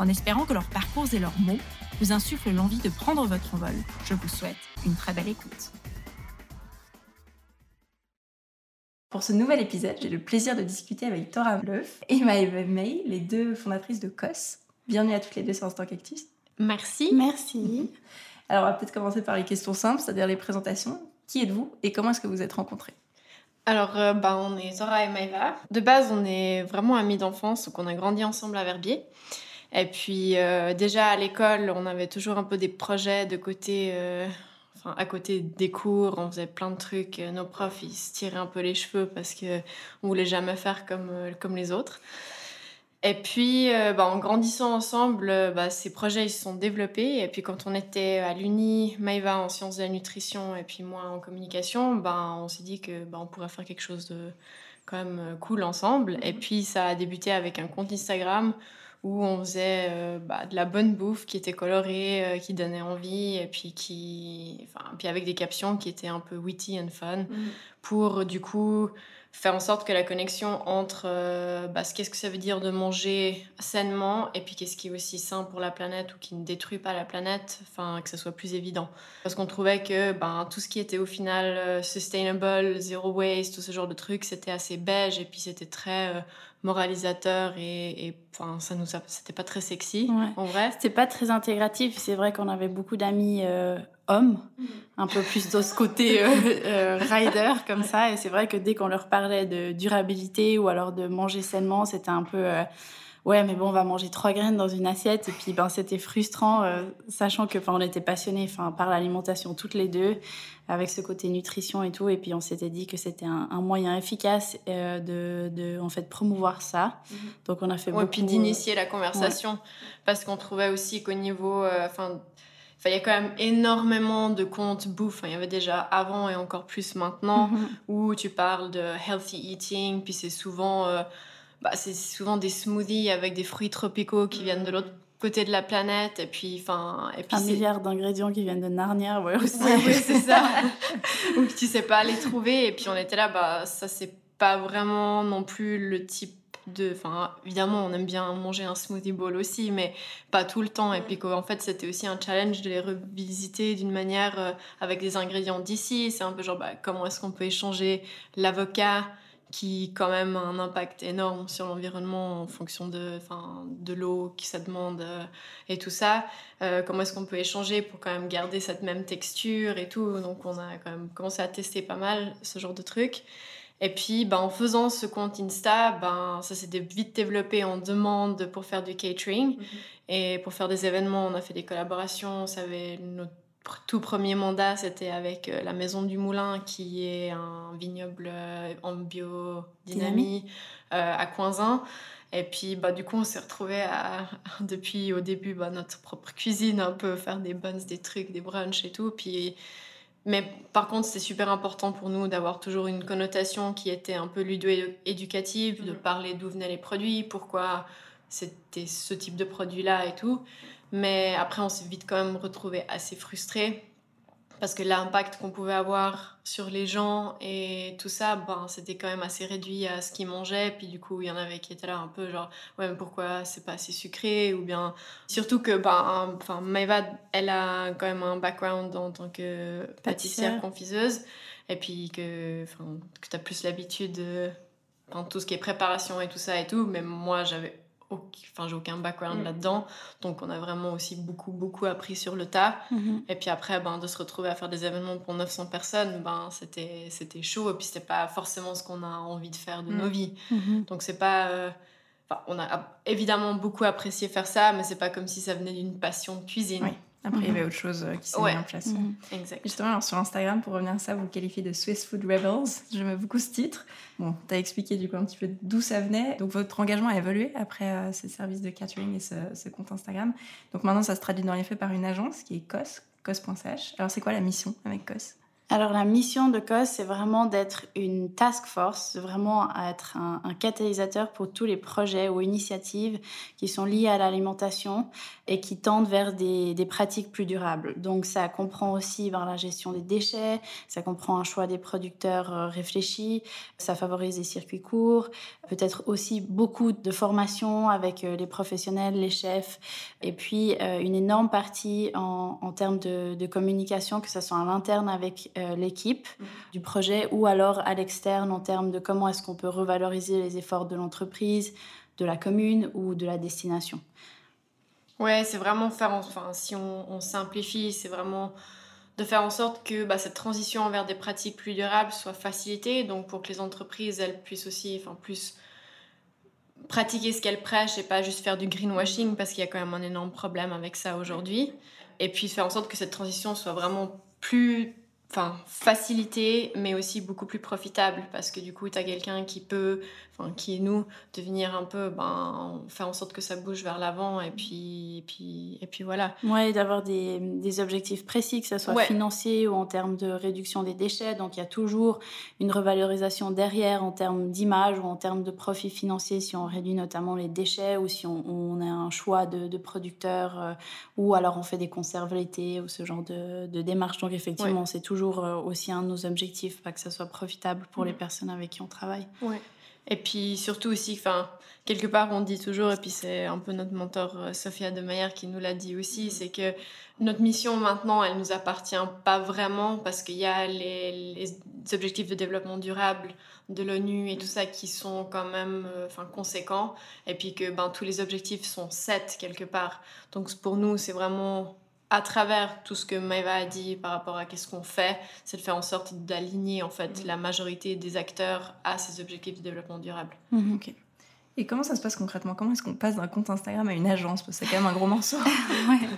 En espérant que leurs parcours et leurs mots vous insuffle l'envie de prendre votre envol. Je vous souhaite une très belle écoute. Pour ce nouvel épisode, j'ai le plaisir de discuter avec Tora Bluff et Maëva May, les deux fondatrices de COS. Bienvenue à toutes les deux sur Instant Cactus. Merci. Merci. Alors, on va peut-être commencer par les questions simples, c'est-à-dire les présentations. Qui êtes-vous et comment est-ce que vous êtes rencontrés? Alors, euh, bah, on est Tora et Maëva. De base, on est vraiment amis d'enfance, donc on a grandi ensemble à Verbier. Et puis euh, déjà à l'école, on avait toujours un peu des projets de côté, euh, enfin à côté des cours, on faisait plein de trucs. Nos profs, ils se tiraient un peu les cheveux parce que on voulait jamais faire comme euh, comme les autres. Et puis, bah, en grandissant ensemble, bah, ces projets ils se sont développés. Et puis, quand on était à l'Uni, Maïva en sciences de la nutrition et puis moi en communication, bah, on s'est dit que bah, on pourrait faire quelque chose de quand même cool ensemble. Et puis, ça a débuté avec un compte Instagram où on faisait euh, bah, de la bonne bouffe qui était colorée, euh, qui donnait envie, et puis, qui, enfin, puis avec des captions qui étaient un peu witty and fun, mm. pour du coup faire en sorte que la connexion entre euh, bah, qu'est-ce que ça veut dire de manger sainement et puis qu'est-ce qui est aussi sain pour la planète ou qui ne détruit pas la planète, enfin que ça soit plus évident. Parce qu'on trouvait que ben, tout ce qui était au final sustainable, zero waste, tout ce genre de trucs, c'était assez beige et puis c'était très moralisateur et, enfin ça nous c'était pas très sexy en vrai. C'était pas très intégratif. C'est vrai qu'on avait beaucoup d'amis euh, un peu plus de ce côté euh, euh, rider comme ça. Et c'est vrai que dès qu'on leur parlait de durabilité ou alors de manger sainement c'était un peu ouais mais bon on va manger trois graines dans une assiette. Et puis ben c'était frustrant euh, sachant que enfin on était passionnés enfin par l'alimentation toutes les deux avec ce côté nutrition et tout. Et puis on s'était dit que c'était un, moyen efficace euh, de, de, en fait promouvoir ça. Mhm. donc on a fait beaucoup puis d'initier la conversation parce qu'on trouvait aussi qu'au niveau euh, enfin il y a quand même énormément de comptes bouffe. il y avait déjà avant et encore plus maintenant, mhm. où tu parles de healthy eating, puis c'est souvent bah, c'est souvent des smoothies avec des fruits tropicaux qui viennent de l'autre côté de la planète. Et puis enfin et puis un milliard d'ingrédients qui viennent de Narnia ouais aussi. oui c'est ça. Ou que tu sais pas les trouver. Et puis on était là bah ça c'est pas vraiment non plus le type de enfin évidemment on aime bien manger un smoothie bowl aussi mais pas tout le temps et puis en fait c'était aussi un challenge de les revisiter d'une manière euh, avec des ingrédients d'ici c'est un peu genre bah, comment est-ce qu'on peut échanger l'avocat qui quand même a un impact énorme sur l'environnement en fonction de, de l'eau qui ça demande euh, et tout ça. Euh, comment est-ce qu'on peut échanger pour quand même garder cette même texture et tout. Donc on a quand même commencé à tester pas mal ce genre de trucs. Et puis ben, en faisant ce compte Insta, ben, ça s'est vite développé en demande pour faire du catering. Mm-hmm. Et pour faire des événements, on a fait des collaborations. On savait notre tout premier mandat, c'était avec euh, la Maison du Moulin, qui est un vignoble euh, en biodynamie euh, à Coinzin. Et puis, bah, du coup, on s'est retrouvés à, depuis au début, bah, notre propre cuisine, un peu faire des buns, des trucs, des brunchs et tout. Puis, mais par contre, c'est super important pour nous d'avoir toujours une connotation qui était un peu ludo-éducative, de mm. parler d'où venaient les produits, pourquoi c'était ce type de produit-là et tout. Mais après, on s'est vite quand même retrouvé assez frustrés parce que l'impact qu'on pouvait avoir sur les gens et tout ça, ben, c'était quand même assez réduit à ce qu'ils mangeaient. Puis du coup, il y en avait qui étaient là un peu genre, ouais, mais pourquoi c'est pas assez sucré? Ou bien, surtout que, ben, enfin, Maëva, elle a quand même un background en tant que pâtissière, confiseuse. Et puis que, que tu as plus l'habitude de tout ce qui est préparation et tout ça et tout. Mais moi, j'avais enfin j'ai aucun background mm. là-dedans donc on a vraiment aussi beaucoup beaucoup appris sur le tas mm-hmm. et puis après ben de se retrouver à faire des événements pour 900 personnes ben c'était c'était chaud et puis c'était pas forcément ce qu'on a envie de faire de nos mm. vies mm-hmm. donc c'est pas euh, on a évidemment beaucoup apprécié faire ça mais c'est pas comme si ça venait d'une passion de cuisine Après, il y avait autre chose euh, qui s'est mis en place. Mhm. Exact. Justement, alors sur Instagram, pour revenir à ça, vous qualifiez de Swiss Food Rebels. J'aime beaucoup ce titre. Bon, tu as expliqué du coup un petit peu d'où ça venait. Donc, votre engagement a évolué après euh, ce service de catering et ce, ce, compte Instagram. Donc, maintenant, ça se traduit dans les faits par une agence qui est COS, cos.ch. Alors, c'est quoi la mission avec COS? Alors la mission de COS, c'est vraiment d'être une task force, vraiment être un, catalyseur pour tous les projets ou initiatives qui sont liés à l'alimentation et qui tendent vers des, des, pratiques plus durables. Donc ça comprend aussi ben, la gestion des déchets, ça comprend un choix des producteurs euh, réfléchis, ça favorise les circuits courts, peut-être aussi beaucoup de formation avec euh, les professionnels, les chefs, et puis euh, une énorme partie en, en termes de, de, communication, que ce soit à l'interne avec euh, l'équipe mmh. du projet ou alors à l'externe en termes de comment est-ce qu'on peut revaloriser les efforts de l'entreprise, de la commune ou de la destination. Ouais, c'est vraiment faire, enfin, si on, on simplifie, c'est vraiment de faire en sorte que bah, cette transition vers des pratiques plus durables soit facilitée, donc pour que les entreprises, elles puissent aussi, enfin, plus pratiquer ce qu'elles prêchent et pas juste faire du greenwashing, parce qu'il y a quand même un énorme problème avec ça aujourd'hui. Et puis faire en sorte que cette transition soit vraiment plus enfin facilité mais aussi beaucoup plus profitable parce que du coup tu as quelqu'un qui peut enfin qui est nous de venir un peu ben faire en sorte que ça bouge vers l'avant et puis et puis et puis voilà ouais d'avoir des, des, objectifs précis que ce soit ouais. financier ou en termes de réduction des déchets donc il y a toujours une revalorisation derrière en termes d'image ou en termes de profit financier si on réduit notamment les déchets ou si on, on a un choix de, de producteurs euh, ou alors on fait des conserves l'été ou ce genre de, de démarche donc effectivement ouais. c'est toujours euh, aussi un de nos objectifs, pas que ça soit profitable pour mmh. les personnes avec qui on travaille. Ouais. Et puis surtout aussi, enfin, quelque part, on dit toujours, et puis c'est un peu notre mentor euh, Sophia de Meyer qui nous l'a dit aussi, mmh. c'est que notre mission maintenant, elle nous appartient pas vraiment parce qu'il y a les, les, objectifs de développement durable de l'ONU et tout ça qui sont quand même euh, enfin conséquents. Et puis que ben tous les objectifs sont sept quelque part. Donc pour nous c'est vraiment à travers tout ce que Maeva a dit par rapport à qu'est-ce qu'on fait, c'est de faire en sorte d'aligner en fait mmh. la majorité des acteurs à ces objectifs de développement durable. Mmh, ok. Et comment ça se passe concrètement? Comment est-ce qu'on passe d'un compte Instagram à une agence? Parce que c'est quand même un gros morceau. ouais.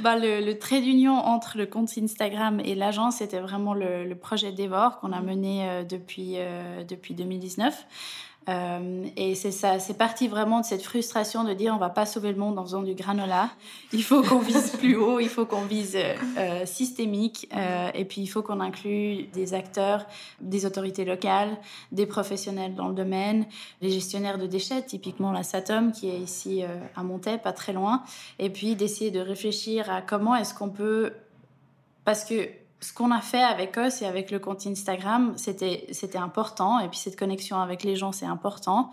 bah, le, le trait d'union entre le compte Instagram et l'agence, c'était vraiment le, le, projet Devor qu'on a mené euh, depuis, euh, depuis 2019. Euh, et c'est ça, c'est parti vraiment de cette frustration de dire on va pas sauver le monde en faisant du granola. Il faut qu'on vise plus haut, il faut qu'on vise euh, systémique, euh, et puis il faut qu'on inclue des acteurs, des autorités locales, des professionnels dans le domaine, les gestionnaires de déchets, typiquement la Satom qui est ici à Montaix, pas très loin, et puis d'essayer de réfléchir à comment est-ce qu'on peut, parce que ce qu'on a fait avec OS et avec le compte Instagram, c'était important. Et puis cette connexion avec les gens, c'est important.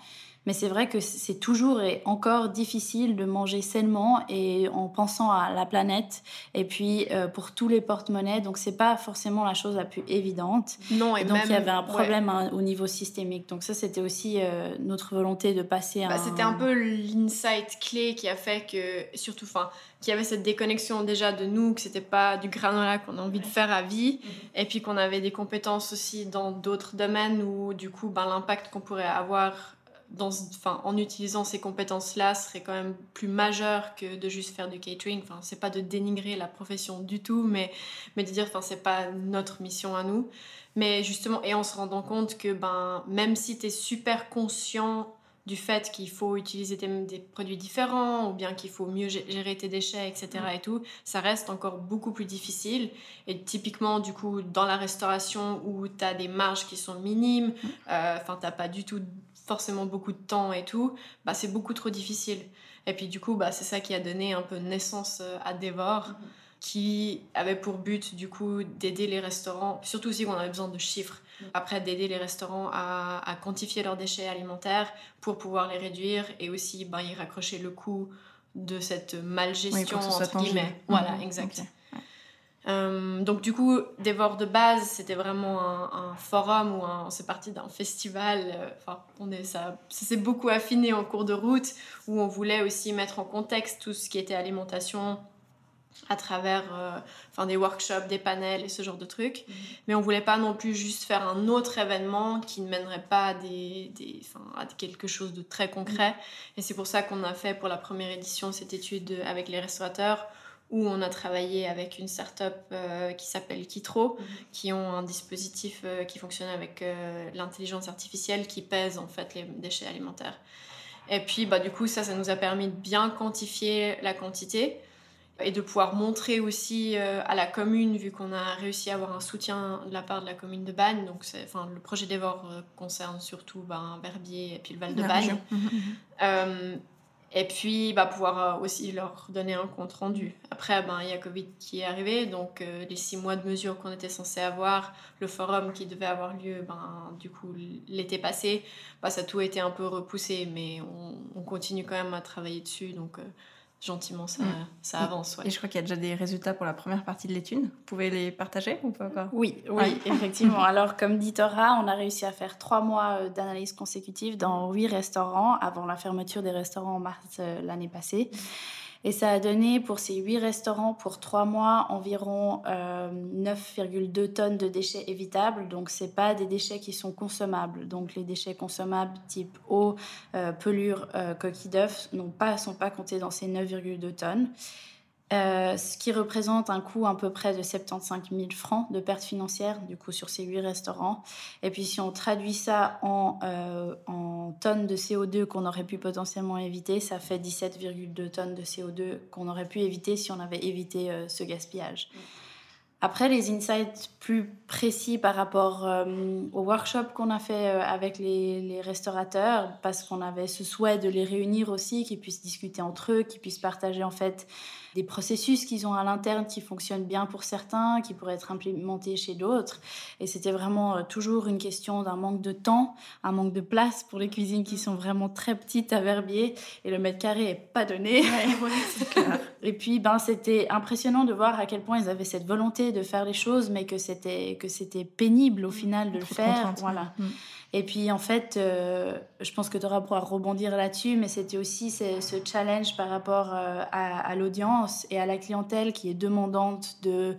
Mais c'est vrai que c'est toujours et encore difficile de manger sainement et en pensant à la planète. Et puis euh, pour tous les porte-monnaies, donc c'est pas forcément la chose la plus évidente. Non, et, et donc il y avait un problème ouais. au niveau systémique. Donc ça, c'était aussi euh, notre volonté de passer. Bah, c'était un peu l'insight clé qui a fait que, surtout, enfin, qu'il y avait cette déconnexion déjà de nous, que c'était pas du granola qu'on a envie de faire à vie, mmh. et puis qu'on avait des compétences aussi dans d'autres domaines où du coup, ben, l'impact qu'on pourrait avoir dans, enfin, en utilisant ces compétences-là serait quand même plus majeur que de juste faire du catering. Enfin, c'est pas de dénigrer la profession du tout, mais, mais de dire, enfin, c'est pas notre mission à nous. Mais justement, et en se rendant compte que ben, même si tu es super conscient du fait qu'il faut utiliser des, des, produits différents ou bien qu'il faut mieux gérer tes déchets, etc. Mm. et tout, ça reste encore beaucoup plus difficile. Et typiquement, du coup, dans la restauration où tu as des marges qui sont minimes, mm. euh, enfin, t'as pas du tout forcément beaucoup de temps et tout, bah, c'est beaucoup trop difficile. Et puis du coup, bah, c'est ça qui a donné un peu naissance euh, à Devor, mm -hmm. qui avait pour but du coup d'aider les restaurants, surtout aussi qu'on avait besoin de chiffres, -hmm. après d'aider les restaurants à, à, quantifier leurs déchets alimentaires pour pouvoir les réduire et aussi bah, y raccrocher le coût de cette malgestion, oui, entre guillemets. Voilà, exact. Okay. Euh, donc du coup, Dévore de base, c'était vraiment un, un, forum où on s'est parti d'un festival. Euh, enfin, on est ça, ça s'est beaucoup affiné en cours de route où on voulait aussi mettre en contexte tout ce qui était alimentation à travers euh, enfin des workshops, des panels et ce genre de trucs. Mmh. Mais on voulait pas non plus juste faire un autre événement qui ne mènerait pas à, des, des, à quelque chose de très concret. Mmh. Et c'est pour ça qu'on a fait pour la première édition cette étude avec les restaurateurs où on a travaillé avec une start-up euh, qui s'appelle Kitro, mhm. qui ont un dispositif euh, qui fonctionne avec euh, l'intelligence artificielle qui pèse en fait les déchets alimentaires. Et puis bah, du coup ça, ça nous a permis de bien quantifier la quantité et de pouvoir montrer aussi à la commune, vu qu'on a réussi à avoir un soutien de la part de la commune de Bagne. Donc enfin, le projet d'Evor concerne surtout ben, Verbier et puis le Val de Bagne. Et puis, bah, pouvoir euh, aussi leur donner un compte rendu. Après, ben, il y a Covid qui est arrivé, donc euh, les six mois de mesures qu'on était censé avoir, le forum qui devait avoir lieu, ben, du coup, l'été passé, bah, ça a tout été un peu repoussé, mais on, on, continue quand même à travailler dessus. Donc, euh, gentiment, ça, mm. ça avance. Et je crois qu'il y a déjà des résultats pour la première partie de l'étude. Vous pouvez les partager ou pas encore? Oui, oui, effectivement. Alors, comme dit Tora, on a réussi à faire trois mois euh, d'analyse consécutive dans huit restaurants avant la fermeture des restaurants en mars euh, l'année passée. Et ça a donné pour ces huit restaurants pour trois mois environ 9,2 euh, tonnes de déchets évitables. Donc, ce pas des déchets qui sont consommables. Donc, les déchets consommables type eau, euh, pelure, euh, coquille d'œuf ne sont pas comptés dans ces 9,2 tonnes. Euh, ce qui représente un coût à peu près de 75 000 francs de pertes financières, du coup, sur ces huit restaurants. Et puis, si on traduit ça en, euh, tonnes de CO2 qu'on aurait pu potentiellement éviter, ça fait 17,2 tonnes de CO2 qu'on aurait pu éviter si on avait évité euh, ce gaspillage. Après, les insights plus précis par rapport au workshop qu'on a fait avec les, restaurateurs, parce qu'on avait ce souhait de les réunir aussi, qu'ils puissent discuter entre eux, qu'ils puissent partager en fait des processus qu'ils ont à l'interne qui fonctionnent bien pour certains, qui pourraient être implémentés chez d'autres. Et c'était vraiment euh, toujours une question d'un manque de temps, un manque de place pour les cuisines qui sont vraiment très petites à Verbier et le mètre carré est pas donné. et puis ben c'était impressionnant de voir à quel point ils avaient cette volonté de faire les choses, mais que c'était que c'était pénible au final de le faire. Voilà. Mm. Et puis en fait, euh, je pense que tu auras pourra rebondir là-dessus, mais c'était aussi ce, ce, challenge par rapport euh, à, à l'audience et à la clientèle qui est demandante de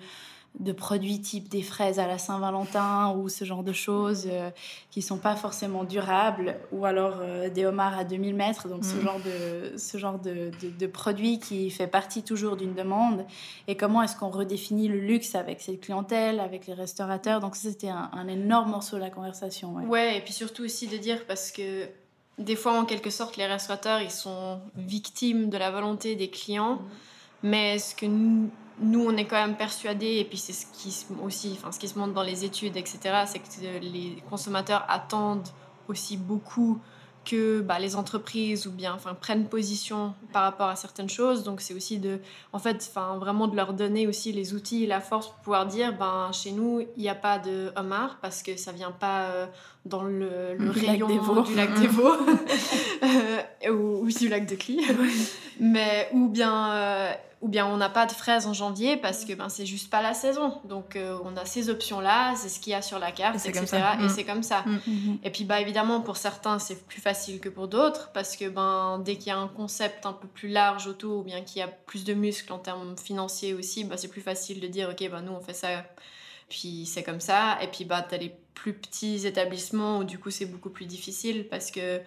de produits type des fraises à la Saint-Valentin ou ce genre de choses euh, qui sont pas forcément durables ou alors euh, des homards à 2000 mètres donc ce mm. genre de ce genre de, de, produit qui fait partie toujours d'une demande et comment est-ce qu'on redéfinit le luxe avec cette clientèle avec les restaurateurs? Donc c'était un, énorme morceau de la conversation ouais. ouais et puis surtout aussi de dire parce que des fois en quelque sorte les restaurateurs ils sont victimes de la volonté des clients mm. mais ce que nous nous, on est quand même persuadés, et puis c'est ce qui aussi, enfin, ce qui se montre dans les études, etc., c'est que les consommateurs attendent aussi beaucoup que bah, les entreprises ou bien enfin prennent position par rapport à certaines choses. Donc c'est aussi de en fait enfin vraiment de leur donner aussi les outils et la force pour pouvoir dire ben chez nous il n'y a pas de homard parce que ça vient pas euh, dans le, rayon du lac des Vaux euh, ou, ou, du lac de Cly mais ou bien euh, ou bien on n'a pas de fraises en janvier parce que ben, c'est juste pas la saison. Donc euh, on a ces options-là, c'est ce qu'il y a sur la carte, etc. Et mm. c'est comme ça. Mm. Et puis bah, évidemment, pour certains, c'est plus facile que pour d'autres parce que ben, dès qu'il y a un concept un peu plus large autour ou bien qu'il y a plus de muscles en termes financiers aussi, bah, c'est plus facile de dire ok, ben, nous on fait ça, puis c'est comme ça. Et puis bah, tu as les plus petits établissements où du coup c'est beaucoup plus difficile parce que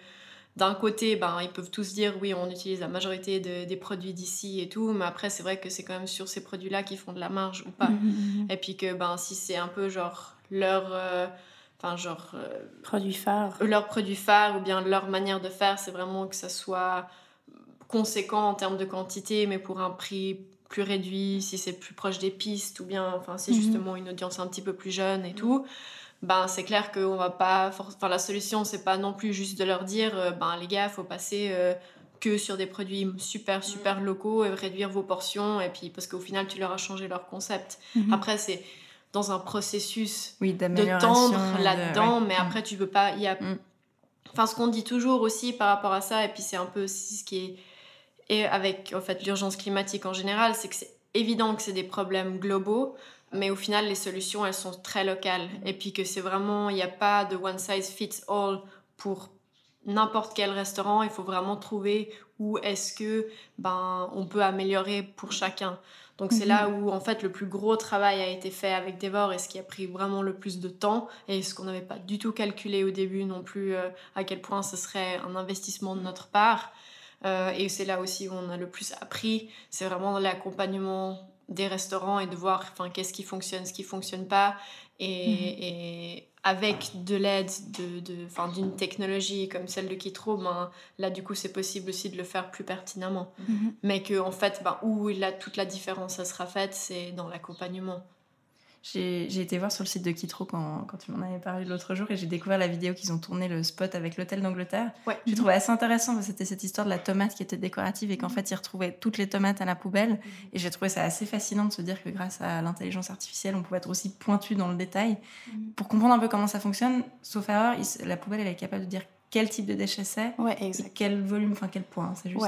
d'un côté, ben, ils peuvent tous dire oui, on utilise la majorité des produits d'ici et tout, mais après, c'est vrai que c'est quand même sur ces produits-là qu'ils font de la marge ou pas. Mhm, mhm. Et puis que ben, si c'est un peu genre leur. Euh, enfin, genre. Euh, produit phare. Leur produit phare ou bien leur manière de faire, c'est vraiment que ça soit conséquent en termes de quantité, mais pour un prix plus réduit, si c'est plus proche des pistes ou bien, enfin, c'est mhm. justement une audience un petit peu plus jeune et tout ben c'est clair qu'on va pas enfin la solution c'est pas non plus juste de leur dire euh, ben les gars faut passer euh, que sur des produits super mm. super locaux et réduire vos portions et puis parce qu'au final tu leur as changé leur concept mm-hmm. après c'est dans un processus oui, de tendre là-dedans mais mm. après tu veux pas il y a mm. enfin ce qu'on dit toujours aussi par rapport à ça et puis c'est un peu aussi ce qui est et avec en fait l'urgence climatique en général c'est que c'est évident que c'est des problèmes globaux mais au final, les solutions, elles sont très locales. Et puis que c'est vraiment, il n'y a pas de one size fits all pour n'importe quel restaurant. Il faut vraiment trouver où est-ce que ben on peut améliorer pour chacun. Donc c'est là mhm. où en fait le plus gros travail a été fait avec Devor et ce qui a pris vraiment le plus de temps et ce qu'on n'avait pas du tout calculé au début non plus euh, à quel point ce serait un investissement de notre part. et c'est là aussi où on a le plus appris. C'est vraiment l'accompagnement des restaurants et de voir enfin, qu'est-ce qui fonctionne, ce qui fonctionne pas. Et, mhm. avec de l'aide d'une de, de, technologie comme celle de Kitro, ben, là du coup c'est possible aussi de le faire plus pertinemment. Mhm. Mais que en fait, ben, où là, toute la différence ça sera faite, c'est dans l'accompagnement. J'ai été voir sur le site de Kitro quand, quand tu m'en avais parlé l'autre jour et j'ai découvert la vidéo qu'ils ont tourné le spot avec l'hôtel d'Angleterre. Ouais. J'ai trouvé assez intéressant parce que c'était cette histoire de la tomate qui était décorative et qu'en mhm. fait ils retrouvaient toutes les tomates à la poubelle. Mhm. Et j'ai trouvé ça assez fascinant de se dire que grâce à l'intelligence artificielle, on pouvait être aussi pointu dans le détail. Mhm. Pour comprendre un peu comment ça fonctionne, sauf erreur, la poubelle elle est capable de dire quel type de déchet c'est, ouais, quel volume, enfin quel point, c'est juste.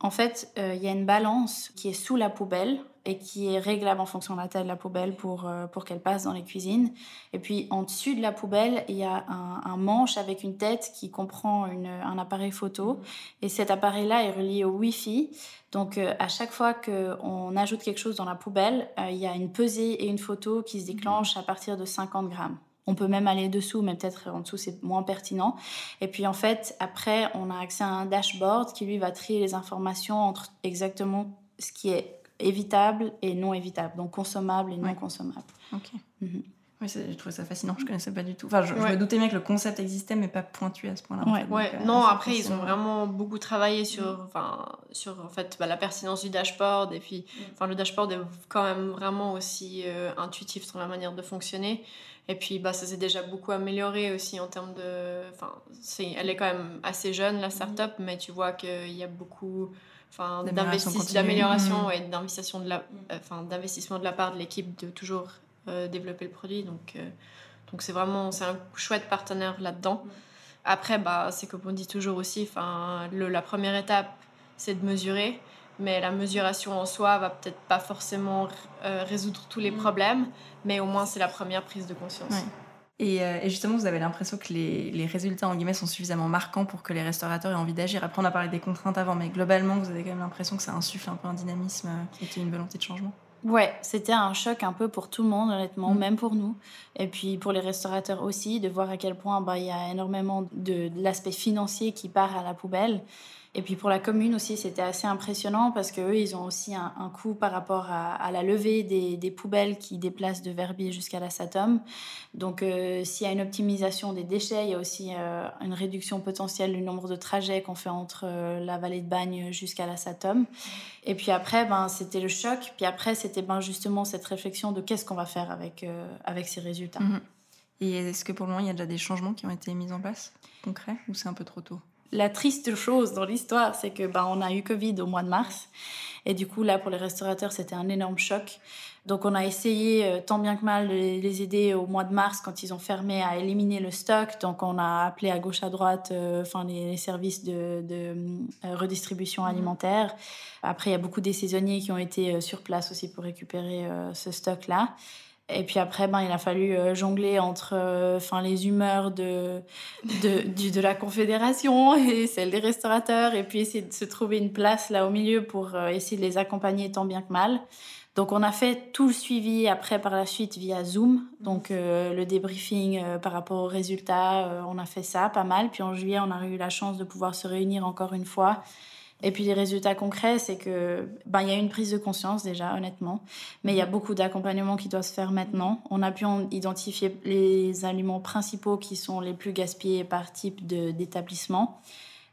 En fait, euh, il y a une balance qui est sous la poubelle et qui est réglable en fonction de la taille de la poubelle pour, euh, pour qu'elle passe dans les cuisines. Et puis en dessus de la poubelle, il y a un, manche avec une tête qui comprend une, un appareil photo. Et cet appareil-là est relié au Wi-Fi. Donc euh, à chaque fois qu'on ajoute quelque chose dans la poubelle, il y a une pesée et une photo qui se déclenchent à partir de 50 grammes. On peut même aller dessous, mais peut-être en dessous, c'est moins pertinent. Et puis en fait, après, on a accès à un dashboard qui lui va trier les informations entre exactement ce qui est évitable et non évitable, donc consommable et non consommable. Ok. Mhm. Oui, je trouvais ça fascinant, je ne connaissais pas du tout. Enfin, je, me doutais bien que le concept existait, mais pas pointu à ce point-là. Ouais. Euh, non, après, ils ont vraiment beaucoup travaillé sur, enfin, sur en fait, bah, la pertinence du dashboard. Et puis, enfin, le dashboard est quand même vraiment aussi euh, intuitif sur la manière de fonctionner. Et puis, bah, ça s'est déjà beaucoup amélioré aussi en termes de. Enfin, elle est quand même assez jeune, la startup, mm. mais tu vois qu'il y a beaucoup enfin, d'amélioration mm. et d'investissement de, la, enfin, d'investissement de la part de l'équipe de toujours euh, développer le produit. Donc, euh, donc c'est vraiment c'est un chouette partenaire là-dedans. Mm. Après, bah, c'est comme on dit toujours aussi, enfin, la première étape, c'est de mesurer mais la mesuration en soi va peut-être pas forcément euh, résoudre tous les mm. problèmes, mais au moins c'est la première prise de conscience. Et, euh, et, justement, vous avez l'impression que les, les, résultats en guillemets sont suffisamment marquants pour que les restaurateurs aient envie d'agir. Après, on a parlé des contraintes avant, mais globalement, vous avez quand même l'impression que ça insuffle un peu un dynamisme euh, et une volonté de changement. Ouais, c'était un choc un peu pour tout le monde, honnêtement, mm. même pour nous. Et puis pour les restaurateurs aussi, de voir à quel point bah, il y a énormément de, de l'aspect financier qui part à la poubelle. Et puis pour la commune aussi, c'était assez impressionnant parce qu'eux, ils ont aussi un, coût par rapport à, la levée des, poubelles qui déplacent de Verbier jusqu'à la Satom. Donc euh, s'il y a une optimisation des déchets, il y a aussi euh, une réduction potentielle du nombre de trajets qu'on fait entre euh, la vallée de Bagne jusqu'à la Satom. Et puis après, ben, c'était le choc. Puis après, c'était ben, justement cette réflexion de qu'est-ce qu'on va faire avec, avec ces résultats. Mhm. Et est-ce que pour le moment, il y a déjà des changements qui ont été mis en place, concrets, ou c'est un peu trop tôt? La triste chose dans l'histoire, c'est que bah, on a eu Covid au mois de mars. Et du coup, là, pour les restaurateurs, c'était un énorme choc. Donc, on a essayé euh, tant bien que mal de les aider au mois de mars quand ils ont fermé à éliminer le stock. Donc, on a appelé à gauche, à droite, euh, enfin, les, services de, de euh, redistribution mmh. alimentaire. Après, il y a beaucoup des saisonniers qui ont été sur place aussi pour récupérer ce stock-là. Et puis après, ben, il a fallu euh, jongler entre euh, enfin, les humeurs de, de, de la Confédération et celles des restaurateurs, et puis essayer de se trouver une place là au milieu pour euh, essayer de les accompagner tant bien que mal. Donc on a fait tout le suivi après par la suite via Zoom, donc le débriefing par rapport aux résultats, on a fait ça pas mal. Puis en juillet, on a eu la chance de pouvoir se réunir encore une fois et puis les résultats concrets, c'est que ben il y a une prise de conscience déjà, honnêtement, mais il y a beaucoup d'accompagnement qui doit se faire maintenant. On a pu identifier les aliments principaux qui sont les plus gaspillés par type d'établissement.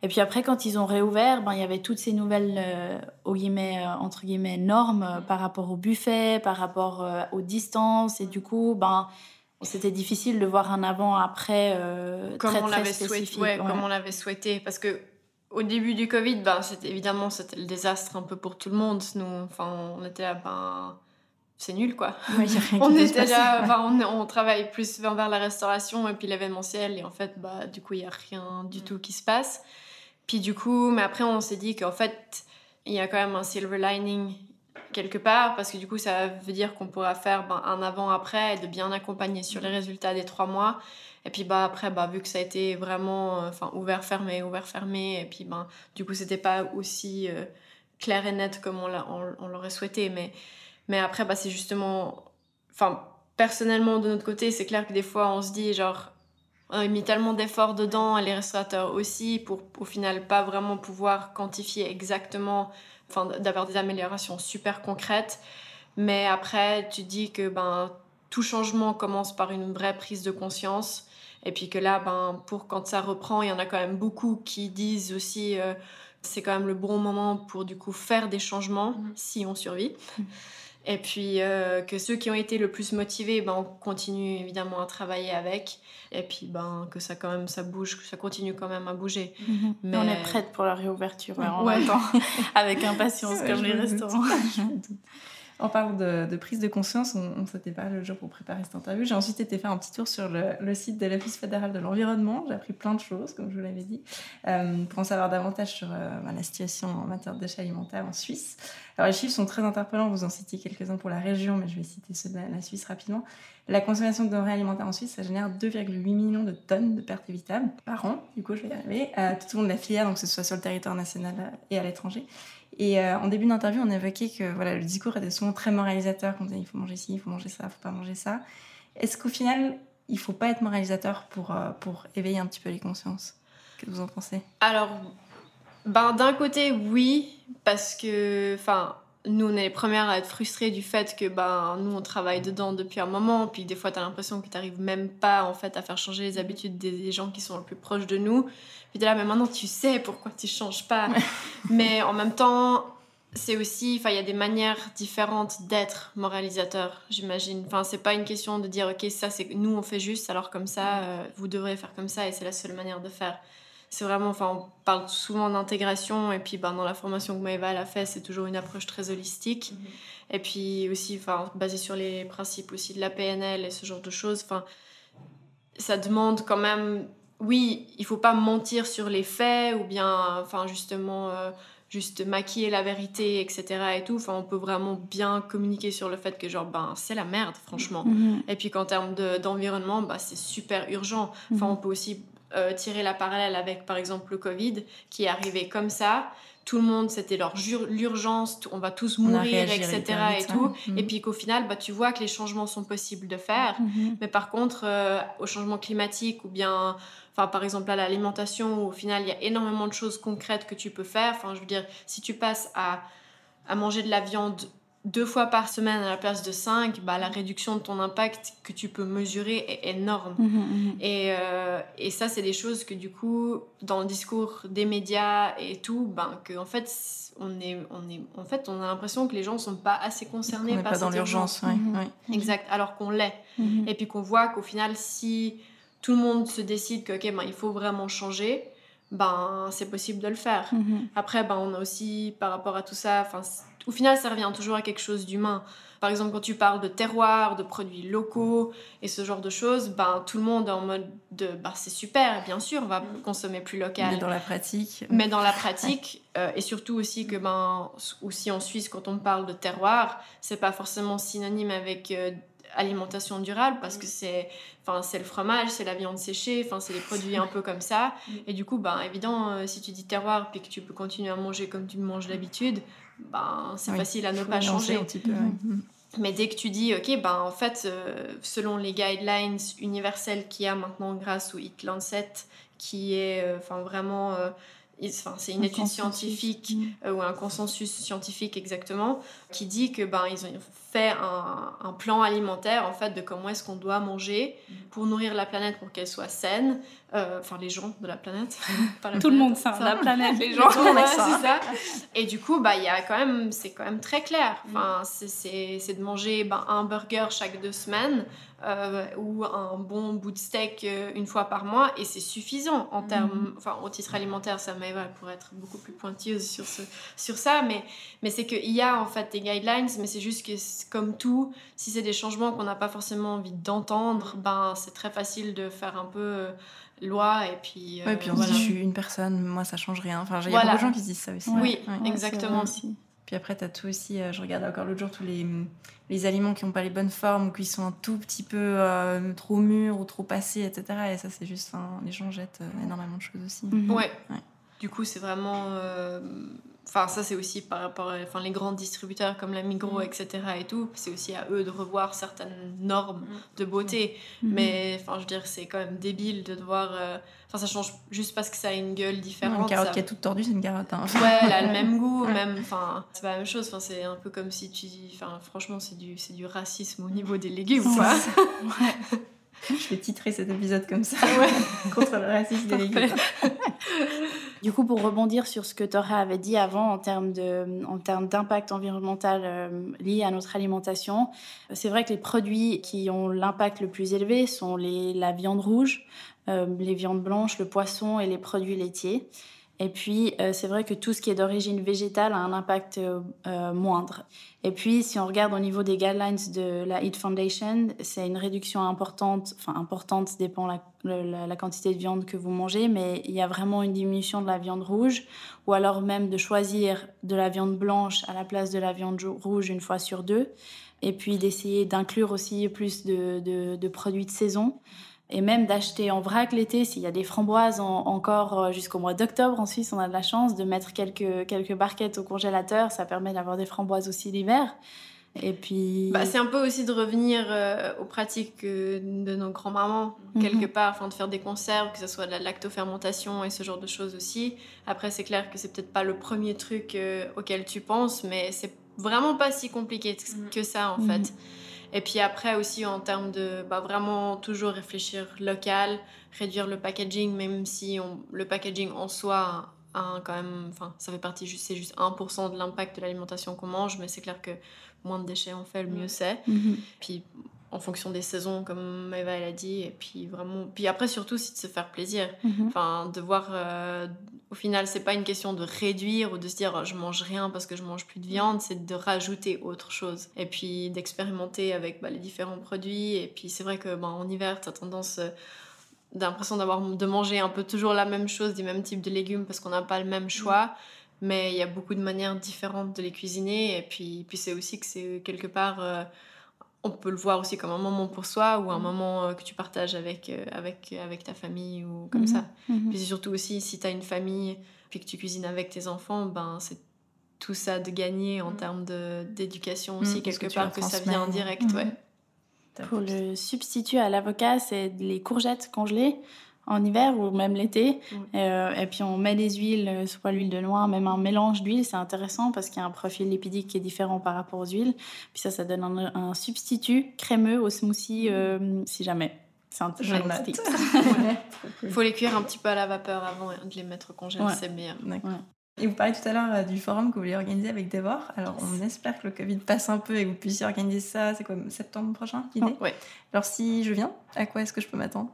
Et puis après, quand ils ont réouvert, ben, il y avait toutes ces nouvelles, euh, guillemets, euh, entre guillemets, normes euh, par rapport au buffet, par rapport aux distances. Et du coup, ben, c'était difficile de voir un avant-après comme très, on l'avait souhaité. Ouais, Comme on l'avait souhaité. Parce que au début du Covid, ben, c'était évidemment c'était le désastre un peu pour tout le monde. Nous, enfin, on était là, ben, c'est nul quoi. on était là, on, on, travaille plus vers la restauration et puis l'événementiel et en fait, bah, du coup, il y a rien du tout qui se passe. Puis du coup, mais après, on s'est dit qu'en fait, il y a quand même un silver lining quelque part parce que du coup, ça veut dire qu'on pourra faire ben, un avant-après et de bien accompagner sur les résultats des trois mois et puis bah, après, bah, vu que ça a été vraiment euh, enfin ouvert, fermé, ouvert, fermé, et puis ben, du coup, c'était pas aussi euh, clair et net comme on, on, l'aurait souhaité. Mais, mais après, bah, c'est justement. Enfin, personnellement, de notre côté, c'est clair que des fois, on se dit genre. on a mis tellement d'efforts dedans, et les restaurateurs aussi, pour au final pas vraiment pouvoir quantifier exactement, enfin d'avoir des améliorations super concrètes. Mais après, tu dis que ben, tout changement commence par une vraie prise de conscience. Et puis que là, ben, pour quand ça reprend, il y en a quand même beaucoup qui disent aussi euh, c'est quand même le bon moment pour du coup faire des changements mhm. si on survit. Mhm. Et puis euh, que ceux qui ont été le plus motivés, ben, on continue évidemment à travailler avec. Et puis ben, que ça quand même ça bouge, que ça continue quand même à bouger. Mhm. Mais... On est prête pour la réouverture en même temps, avec impatience comme les restaurants. On parle de, prise de conscience, on, ne s'était pas le jour pour préparer cette interview. J'ai ensuite été faire un petit tour sur le, site de l'Office fédéral de l'environnement. J'ai appris plein de choses, comme je vous l'avais dit, euh, pour en savoir davantage sur euh, bah, la situation en matière de déchets alimentaires en Suisse. Alors les chiffres sont très interpellants, vous en citez quelques-uns pour la région, mais je vais citer ceux de la, Suisse rapidement. La consommation de denrées alimentaires en Suisse, ça génère 2,8 millions de tonnes de pertes évitables par an, du coup je vais y arriver, euh, tout au long de la filière, donc que ce soit sur le territoire national et à l'étranger. Et euh, en début d'interview, on évoquait que voilà, le discours était souvent très moralisateur, qu'on disait il faut manger ci, il faut manger ça, il faut pas manger ça. Est-ce qu'au final, il faut pas être moralisateur pour, euh, pour éveiller un petit peu les consciences? Que vous en pensez? Alors, ben, d'un côté, oui, parce que, enfin, nous, on est les premières à être frustrées du fait que ben, nous, on travaille dedans depuis un moment, puis des fois, tu as l'impression que tu n'arrives même pas en fait, à faire changer les habitudes des gens qui sont le plus proches de nous. Puis es là, mais maintenant, tu sais pourquoi tu changes pas. mais en même temps, c'est aussi, enfin, il y a des manières différentes d'être moralisateur, j'imagine. Enfin, c'est pas une question de dire, ok, ça, c'est nous, on fait juste, alors comme ça, euh, vous devrez faire comme ça, et c'est la seule manière de faire c'est vraiment, enfin, on parle souvent d'intégration et puis ben, dans la formation que Maëva a fait, c'est toujours une approche très holistique. Mhm. Et puis aussi, enfin, basée sur les principes aussi de la PNL et ce genre de choses. Enfin, ça demande quand même, oui, il faut pas mentir sur les faits ou bien, enfin, justement. Euh, juste maquiller la vérité, etc. et tout. Enfin, on peut vraiment bien communiquer sur le fait que, genre, ben, c'est la merde, franchement. Mhm. Et puis qu'en termes d'environnement, bah, c'est super urgent. Enfin, mhm. on peut aussi euh, tirer la parallèle avec par exemple le Covid qui est arrivé comme ça. Tout le monde, c'était leur l'urgence, on va tous mourir, etc. Et, tout. Mm. Et puis qu'au final, bah, tu vois que les changements sont possibles de faire. Mm-hmm. Mais par contre, euh, au changement climatique ou bien, enfin, par exemple à l'alimentation, au final, il y a énormément de choses concrètes que tu peux faire. Enfin, je veux dire, si tu passes à, à manger de la viande deux fois par semaine à la place de cinq, bah, la réduction de ton impact que tu peux mesurer est énorme. Mhm, mhm. Et, euh, et, ça, c'est des choses que du coup, dans le discours des médias et tout, ben, que, en fait, on, est, on, est, en fait, on a l'impression que les gens ne sont pas assez concernés on par pas dans l'urgence. Exact, alors qu'on l'est. Et puis qu'on voit qu'au final, si tout le monde se décide que, ben, il faut vraiment changer, ben, c'est possible de le faire. Après, ben, on a aussi, par rapport à tout ça, au final, ça revient toujours à quelque chose d'humain. Par exemple, quand tu parles de terroir, de produits locaux et ce genre de choses, ben, tout le monde est en mode de ben, c'est super, bien sûr, on va mm. consommer plus local. Mais dans la pratique. Mais dans la pratique, euh, et surtout aussi que ben, aussi en Suisse, quand on parle de terroir, c'est pas forcément synonyme avec. Euh, alimentation durable parce que c'est enfin c'est le fromage c'est la viande séchée enfin c'est des produits un peu comme ça mm. et du coup ben évident euh, si tu dis terroir puis que tu peux continuer à manger comme tu manges d'habitude ben, c'est facile à ne pas changer. Un petit peu, mm. Mais dès que tu dis, ok, ben, en fait, euh, selon les guidelines universelles qu'il y a maintenant grâce au HIT Lancet, qui est euh, vraiment euh, c'est une étude scientifique mm. ou un consensus scientifique exactement qui dit que ben ils ont fait un, un plan alimentaire en fait de comment est-ce qu'on doit manger mm. pour nourrir la planète pour qu'elle soit saine. Euh, enfin les gens de la planète. Tout le monde ça, la planète les gens. Ouais, c'est ça. Et du coup bah il y a quand même c'est quand même très clair. Mm. enfin c'est de manger ben, un burger chaque deux semaines euh, ou un bon bout de steak euh, une fois par mois et c'est suffisant en mm. termes enfin au titre alimentaire ça m'aide pour être beaucoup plus pointilleuse sur ce sur ça mais mais c'est qu'il y a en fait des guidelines mais c'est juste que comme tout. Si c'est des changements qu'on n'a pas forcément envie d'entendre ben c'est très facile de faire un peu loi et puis ouais, puis on dit je suis une personne moi ça change rien. Enfin il y a beaucoup de gens qui disent ça aussi. Oui exactement. aussi. Puis après tu as tout aussi euh, je regardais encore l'autre jour tous les les aliments qui n'ont pas les bonnes formes ou qui sont un tout petit peu euh, trop mûrs ou trop passés etc et ça c'est juste les gens jettent euh, énormément de choses aussi. Mhm. ouais. du coup c'est vraiment Enfin, ça, c'est aussi par rapport à enfin, les grands distributeurs comme la Migros, Mm. etc. et tout. C'est aussi à eux de revoir certaines normes Mm. de beauté. Mhm. Mais, enfin, je veux dire, c'est quand même débile de devoir. euh, Enfin, ça change juste parce que ça a une gueule Une différente. carotte ça- qui est toute tordue, c'est une carotte. hein. Ouais, elle a le même goût, même. Enfin, c'est pas la même chose. Enfin, c'est un peu comme si tu. Enfin, franchement, c'est du, c'est du racisme au niveau des légumes, quoi. Ouais. Je vais titrer cet épisode comme ça. Ouais. Contre le racisme des légumes. Du coup, pour rebondir sur ce que Torah avait dit avant en termes de, en termes d'impact environnemental euh, lié à notre alimentation, c'est vrai que les produits qui ont l'impact le plus élevé sont les, la viande rouge, euh, les viandes blanches, le poisson et les produits laitiers. Et puis, euh, c'est vrai que tout ce qui est d'origine végétale a un impact euh, euh, moindre. Et puis, si on regarde au niveau des guidelines de la Eat Foundation, c'est une réduction importante, enfin importante, ça dépend la, la, quantité de viande que vous mangez, mais il y a vraiment une diminution de la viande rouge, ou alors même de choisir de la viande blanche à la place de la viande rouge une fois sur deux, et puis d'essayer d'inclure aussi plus de produits de saison. Et même d'acheter en vrac l'été, s'il y a des framboises en- encore euh, jusqu'au mois d'octobre en Suisse, on a de la chance de mettre quelques, quelques barquettes au congélateur. Ça permet d'avoir des framboises aussi l'hiver. Et puis. Bah, c'est un peu aussi de revenir euh, aux pratiques euh, de nos grands-mamans, Mhm. quelque part, enfin, de faire des conserves, que ce soit de la lactofermentation et ce genre de choses aussi. Après, c'est clair que c'est peut-être pas le premier truc euh, auquel tu penses, mais c'est vraiment pas si compliqué Mhm. que ça, en fait. Et puis après aussi, en termes de bah, vraiment toujours réfléchir local, réduire le packaging, même si on- le packaging en soi a quand même, enfin, ça fait partie, c'est juste 1% de l'impact de l'alimentation qu'on mange, mais c'est clair que moins de déchets on fait, le mieux c'est. Mhm. Puis en fonction des saisons, comme Eva elle a dit, et puis vraiment, puis après surtout, c'est de se faire plaisir. Mhm. Enfin, de voir, euh, au final, c'est pas une question de réduire ou de se dire je mange rien parce que je mange plus de viande, c'est de rajouter autre chose. Et puis d'expérimenter avec bah, les différents produits. Et puis c'est vrai que bah, en hiver, tu as tendance. euh, d'impression d'avoir de manger un peu toujours la même chose des mêmes types de légumes parce qu'on n'a pas le même choix mais il y a beaucoup de manières différentes de les cuisiner et puis puis c'est aussi que c'est quelque part euh, on peut le voir aussi comme un moment pour soi ou un Mhm. moment euh, que tu partages avec euh, avec avec ta famille ou comme ça Mhm. puis c'est surtout aussi si tu as une famille puis que tu cuisines avec tes enfants ben c'est tout ça de gagner en Mhm. termes d'éducation Mhm, aussi que quelque part que ça vient en direct Mhm. ouais Pour le substitut à l'avocat, c'est les courgettes congelées en hiver ou même l'été. Mm. Euh, et puis on met des huiles, euh, soit l'huile de noix, même un mélange d'huiles, c'est intéressant parce qu'il y a un profil lipidique qui est différent par rapport aux huiles. Puis ça, ça donne un, un substitut crémeux au smoothie euh, si jamais. C'est un trop cool. faut les cuire un petit peu à la vapeur avant de les mettre au Ouais. c'est meilleur. Et vous parliez tout à l'heure euh, du forum que vous voulez organiser avec Devor. Alors, on espère que le Covid passe un peu et que vous puissiez organiser ça. C'est quoi, septembre prochain l'idée Ouais. Alors, si je viens, à quoi est-ce que je peux m'attendre?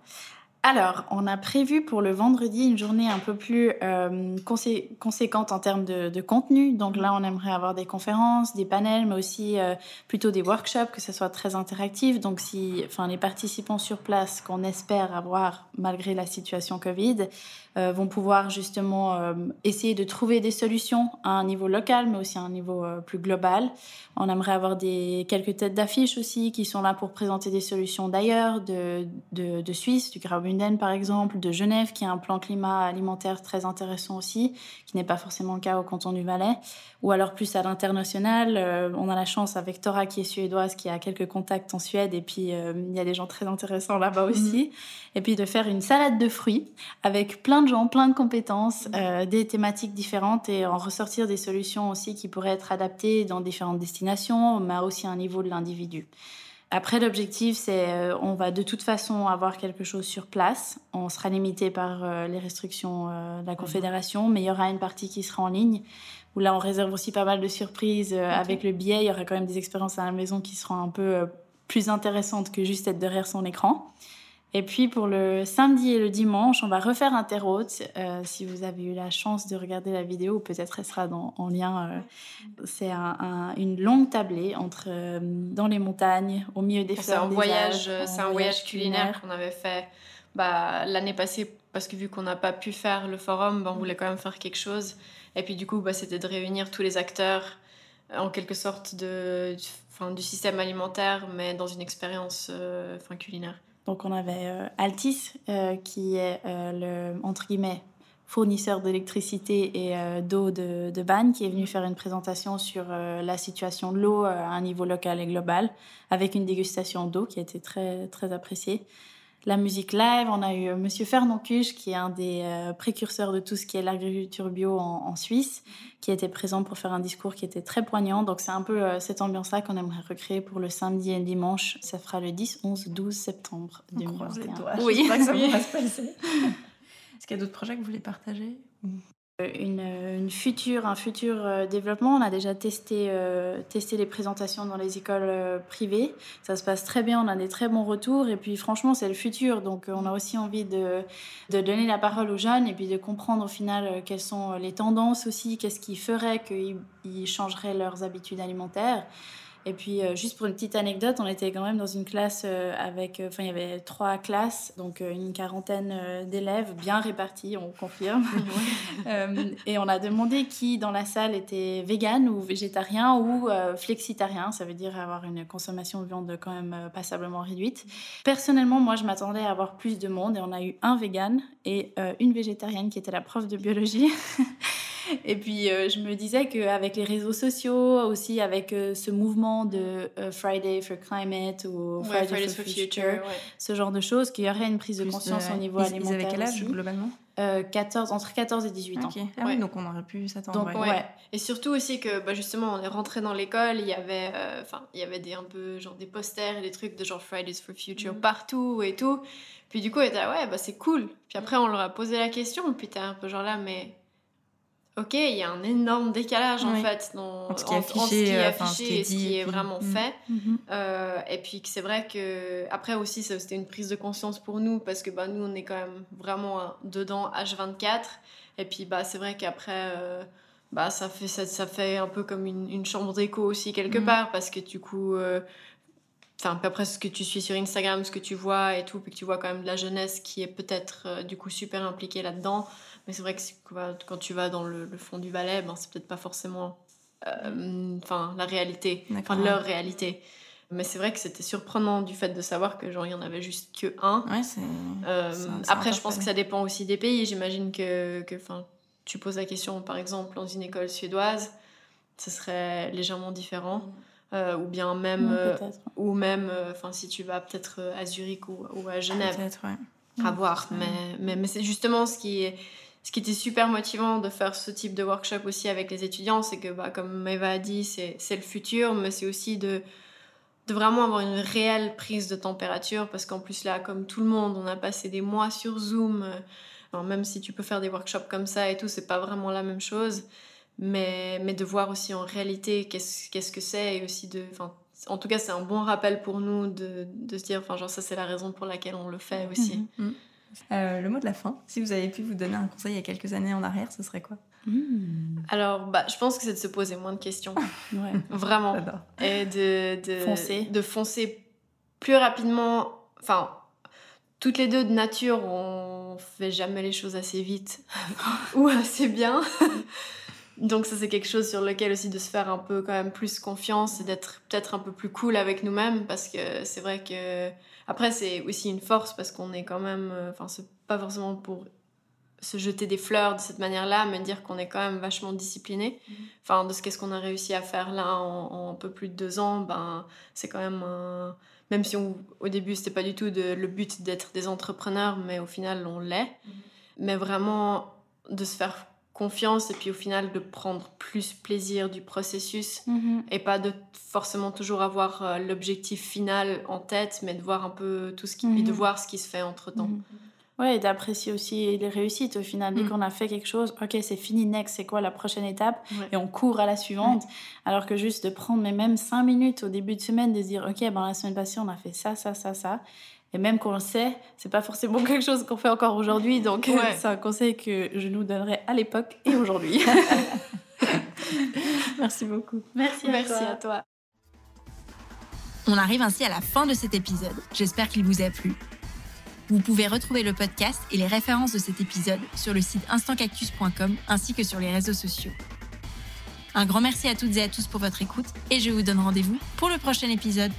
Alors, on a prévu pour le vendredi une journée un peu plus euh, consé- conséquente en termes de, de contenu. Donc là, on aimerait avoir des conférences, des panels, mais aussi euh, plutôt des workshops, que ce soit très interactif. Donc, si, enfin, les participants sur place, qu'on espère avoir malgré la situation Covid, euh, vont pouvoir justement euh, essayer de trouver des solutions à un niveau local, mais aussi à un niveau euh, plus global. On aimerait avoir des, quelques têtes d'affiche aussi qui sont là pour présenter des solutions d'ailleurs, de, de, de Suisse, du Graubünden par exemple, de Genève, qui a un plan climat alimentaire très intéressant aussi, qui n'est pas forcément le cas au canton du Valais, ou alors plus à l'international. On a la chance avec Tora qui est suédoise, qui a quelques contacts en Suède, et puis il y a des gens très intéressants là-bas aussi. Et puis de faire une salade de fruits avec plein de gens, plein de compétences, euh, des thématiques différentes et en ressortir des solutions aussi qui pourraient être adaptées dans différentes destinations, mais aussi un niveau de l'individu. Après, l'objectif, c'est euh, on va de toute façon avoir quelque chose sur place. On sera limité par euh, les restrictions euh, de la Confédération, mais il y aura une partie qui sera en ligne, où là, on réserve aussi pas mal de surprises avec le billet. Il y aura quand même des expériences à la maison qui seront un peu plus intéressantes que juste être derrière son écran. Et puis pour le samedi et le dimanche, on va refaire un terre haute. Euh, si vous avez eu la chance de regarder la vidéo, peut-être elle sera dans, en lien. euh, c'est un- un- une longue tablée entre euh, dans les montagnes, au milieu des C'est fleurs. un des voyage, Alpes, en c'est un voyage culinaire qu'on avait fait bah, l'année passée parce que vu qu'on n'a pas pu faire le forum, bah, on voulait quand même faire quelque chose. Et puis du coup, bah, c'était de réunir tous les acteurs en quelque sorte de, enfin, du système alimentaire, mais dans une expérience enfin, culinaire. Donc on avait euh, Altis, euh, qui est euh, le, entre guillemets, fournisseur d'électricité et d'eau de, de qui est venu faire une présentation sur la situation de l'eau à un niveau local et global, avec une dégustation d'eau qui a été très, très appréciée la musique live. On a eu euh, Monsieur Fernand Cuche, qui est un des euh, précurseurs de tout ce qui est l'agriculture bio en, Suisse, qui était présent pour faire un discours qui était très poignant. Donc c'est un peu euh, cette ambiance-là qu'on aimerait recréer pour le samedi et le dimanche. Ça fera le 10, 11, 12 septembre 2021. Oui, que ça va se passer. Est-ce qu'il y a d'autres projets que vous voulez partager? Une, future, un futur euh, développement. On a déjà testé, euh, testé les présentations dans les écoles euh, privées. Ça se passe très bien, on a des très bons retours. Et puis franchement, c'est le futur. Donc on a aussi envie de, de, donner la parole aux jeunes et puis de comprendre au final quelles sont les tendances aussi, qu'est-ce qui ferait qu'ils changeraient leurs habitudes alimentaires. Et puis, euh, juste pour une petite anecdote, on était quand même dans une classe euh, avec. Euh, enfin, il y avait trois classes, donc une quarantaine d'élèves, bien répartis, on confirme. et on a demandé qui dans la salle était vegan ou végétarien ou flexitarien, ça veut dire avoir une consommation de viande quand même passablement réduite. Personnellement, moi, je m'attendais à avoir plus de monde et on a eu un vegan et une végétarienne qui était la prof de biologie. Et puis, euh, je me disais qu'avec les réseaux sociaux, aussi avec euh, ce mouvement de euh, Friday for Climate ou Friday, for, Future, ce genre de choses, qu'il y aurait une prise de conscience au niveau alimentaire. Ils avaient quel âge globalement 14, entre 14 et 18 ans. Ah oui, donc on aurait pu s'attendre. Ouais. Et surtout aussi que bah, justement, on est rentré dans l'école, il y avait, enfin, il y avait des, un peu genre des posters et des trucs de genre Fridays for Future mm. partout et tout. Puis du coup, on était ouais, bah c'est cool. Puis après, on leur a posé la question, puis t'es un peu genre là, mais ok, il y a un énorme décalage en fait dans, entre ce qui est affiché, et ce qui est vraiment mm. fait. Mm-hmm. Euh, et puis c'est vrai que après aussi c'était une prise de conscience pour nous parce que bah, nous on est quand même vraiment dedans H24 et puis bah c'est vrai qu'après euh, bah ça fait ça, ça, fait un peu comme une, une chambre d'écho aussi quelque mm. part parce que du coup euh, enfin après ce que tu suis sur Instagram ce que tu vois et tout puis que tu vois quand même de la jeunesse qui est peut-être du coup super impliquée là-dedans mais c'est vrai que quand tu vas dans le, fond du ballet, ben, c'est peut-être pas forcément euh, la réalité, enfin leur réalité. Mais c'est vrai que c'était surprenant du fait de savoir que genre il y en avait juste que un. Ouais, euh, après, je pense que ça dépend aussi des pays. J'imagine que, que tu poses la question, par exemple, dans une école suédoise, ce serait légèrement différent. Mm. Euh, ou bien même, ou même, enfin si tu vas peut-être à Zurich ou, ou à Genève. Ouais. À voir. Mais, mais, mais c'est justement ce qui est ce qui était super motivant de faire ce type de workshop aussi avec les étudiants, c'est que, bah, comme Eva a dit, c'est le futur, mais c'est aussi de, de vraiment avoir une réelle prise de température, parce qu'en plus là, comme tout le monde, on a passé des mois sur Zoom, euh, même si tu peux faire des workshops comme ça et tout, c'est pas vraiment la même chose, mais, mais de voir aussi en réalité qu'est-ce qu'est-ce que c'est, et aussi de... En tout cas, c'est un bon rappel pour nous de, de se dire, enfin, genre, ça, c'est la raison pour laquelle on le fait aussi. Mm-hmm. Mm. Euh, le mot de la fin, si vous avez pu vous donner un conseil il y a quelques années en arrière, ce serait quoi hmm. Alors, bah, je pense que c'est de se poser moins de questions. Vraiment. Et de, de, foncer. de foncer plus rapidement. Enfin, toutes les deux de nature, on fait jamais les choses assez vite ou assez bien. Donc ça c'est quelque chose sur lequel aussi de se faire un peu quand même plus confiance et d'être peut-être un peu plus cool avec nous-mêmes parce que c'est vrai que après c'est aussi une force parce qu'on est quand même euh, enfin c'est pas forcément pour se jeter des fleurs de cette manière-là mais dire qu'on est quand même vachement discipliné. Mm-hmm. Enfin de ce qu'est-ce qu'on a réussi à faire là en, un peu plus de deux ans, ben c'est quand même un... même si au début c'était pas du tout de, le but d'être des entrepreneurs mais au final on l'est. Mm-hmm. Mais vraiment de se faire confiance et puis au final de prendre plus plaisir du processus mhm. et pas de forcément toujours avoir euh, l'objectif final en tête mais de voir un peu tout ce qui de mhm. voir ce qui se fait entre temps mhm. ouais et d'apprécier aussi les réussites au final. Dès qu'on a fait quelque chose ok c'est fini next c'est quoi la prochaine étape? Et on court à la suivante. Alors que juste de prendre mais même cinq minutes au début de semaine de dire ok ben la semaine passée on a fait ça ça ça ça et même qu'on le sait, c'est pas forcément quelque chose qu'on fait encore aujourd'hui. Donc, c'est un conseil que je nous donnerais à l'époque et aujourd'hui. Merci beaucoup. Merci, à, Merci toi. à toi. On arrive ainsi à la fin de cet épisode. J'espère qu'il vous a plu. Vous pouvez retrouver le podcast et les références de cet épisode sur le site instantcactus.com ainsi que sur les réseaux sociaux. Un grand merci à toutes et à tous pour votre écoute et je vous donne rendez-vous pour le prochain épisode.